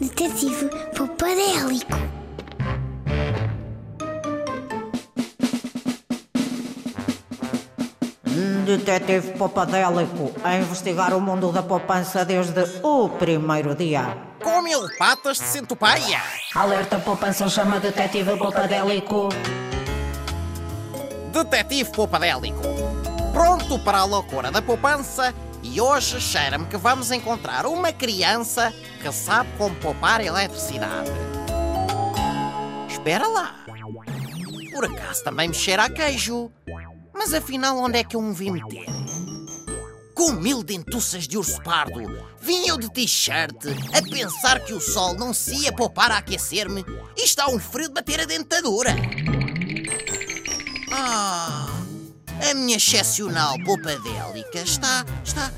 Detetive Popadélico. Detetive Popadélico a investigar o mundo da poupança desde o primeiro dia. Com mil patas de centopeia. Alerta poupança chama Detetive Popadélico. Detetive Poupadélico. Pronto para a loucura da poupança e hoje cheira-me que vamos encontrar uma criança que sabe como poupar eletricidade. Espera lá. Por acaso também me cheira a queijo. Mas afinal, onde é que eu me vim meter? Com mil dentuças de urso pardo, vim eu de t-shirt a pensar que o sol não se ia poupar a aquecer-me e está um frio de bater a dentadura. Ah, a minha excepcional poupadélica está. está.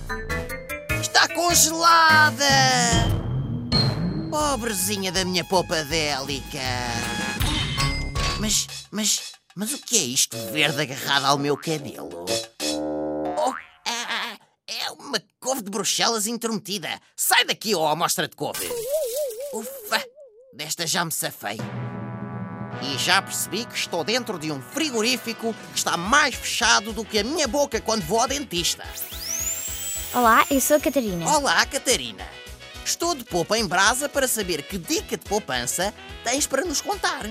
está congelada! Pobrezinha da minha poupadélica! Mas, mas, mas o que é isto verde agarrado ao meu cabelo? Oh, ah, é uma couve de Bruxelas intrometida! Sai daqui, ó amostra de couve! Ufa, desta já me safei. E já percebi que estou dentro de um frigorífico que está mais fechado do que a minha boca quando vou ao dentista. Olá, eu sou a Catarina. Olá, Catarina. Estou de popa em brasa para saber que dica de poupança tens para nos contar.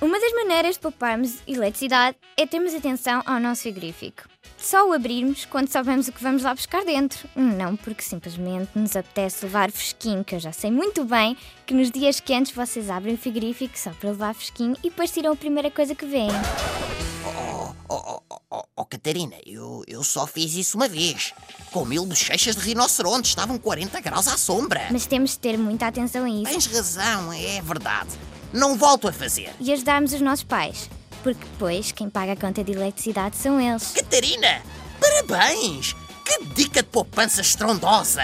Uma das maneiras de pouparmos eletricidade é termos atenção ao nosso frigorífico. Só o abrirmos quando sabemos o que vamos lá buscar dentro. Não porque simplesmente nos apetece levar fresquinho, que eu já sei muito bem que nos dias quentes vocês abrem o frigorífico só para levar fresquinho e depois tiram a primeira coisa que vêm. Oh, oh, oh, oh, oh, Catarina, eu, eu só fiz isso uma vez. Com mil bochechas de rinoceronte, estavam 40 graus à sombra. Mas temos de ter muita atenção a isso Tens razão, é verdade. Não volto a fazer. e ajudarmos os nossos pais. Porque depois quem paga a conta de eletricidade são eles. Catarina, parabéns! Que dica de poupança estrondosa!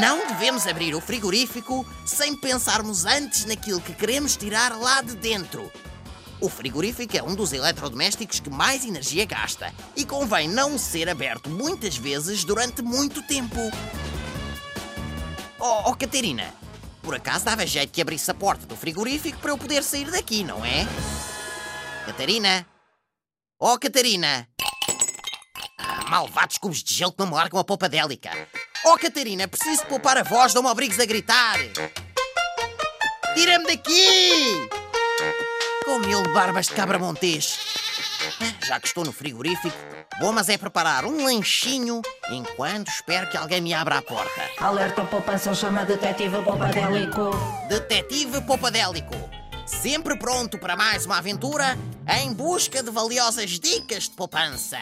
Não devemos abrir o frigorífico sem pensarmos antes naquilo que queremos tirar lá de dentro. O frigorífico é um dos eletrodomésticos que mais energia gasta e convém não ser aberto muitas vezes durante muito tempo. Oh, oh Catarina, por acaso dava jeito que abrisse a porta do frigorífico para eu poder sair daqui, não é? Catarina? Oh, Catarina! Ah, malvados cubos de gelo que não me largam a poupadélica. Oh, Catarina, preciso poupar a voz, não me obrigues a gritar. Tira-me daqui! Com mil barbas de cabra montes. Ah, Já que estou no frigorífico, vou mas é preparar um lanchinho enquanto espero que alguém me abra a porta. Alerta poupança chama Detetive Popadélico. Detetive Poupadélico, sempre pronto para mais uma aventura em busca de valiosas dicas de poupança.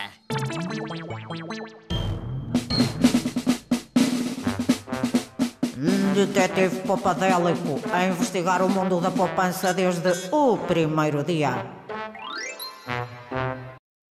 Detetive Popadélico a investigar o mundo da poupança desde o primeiro dia.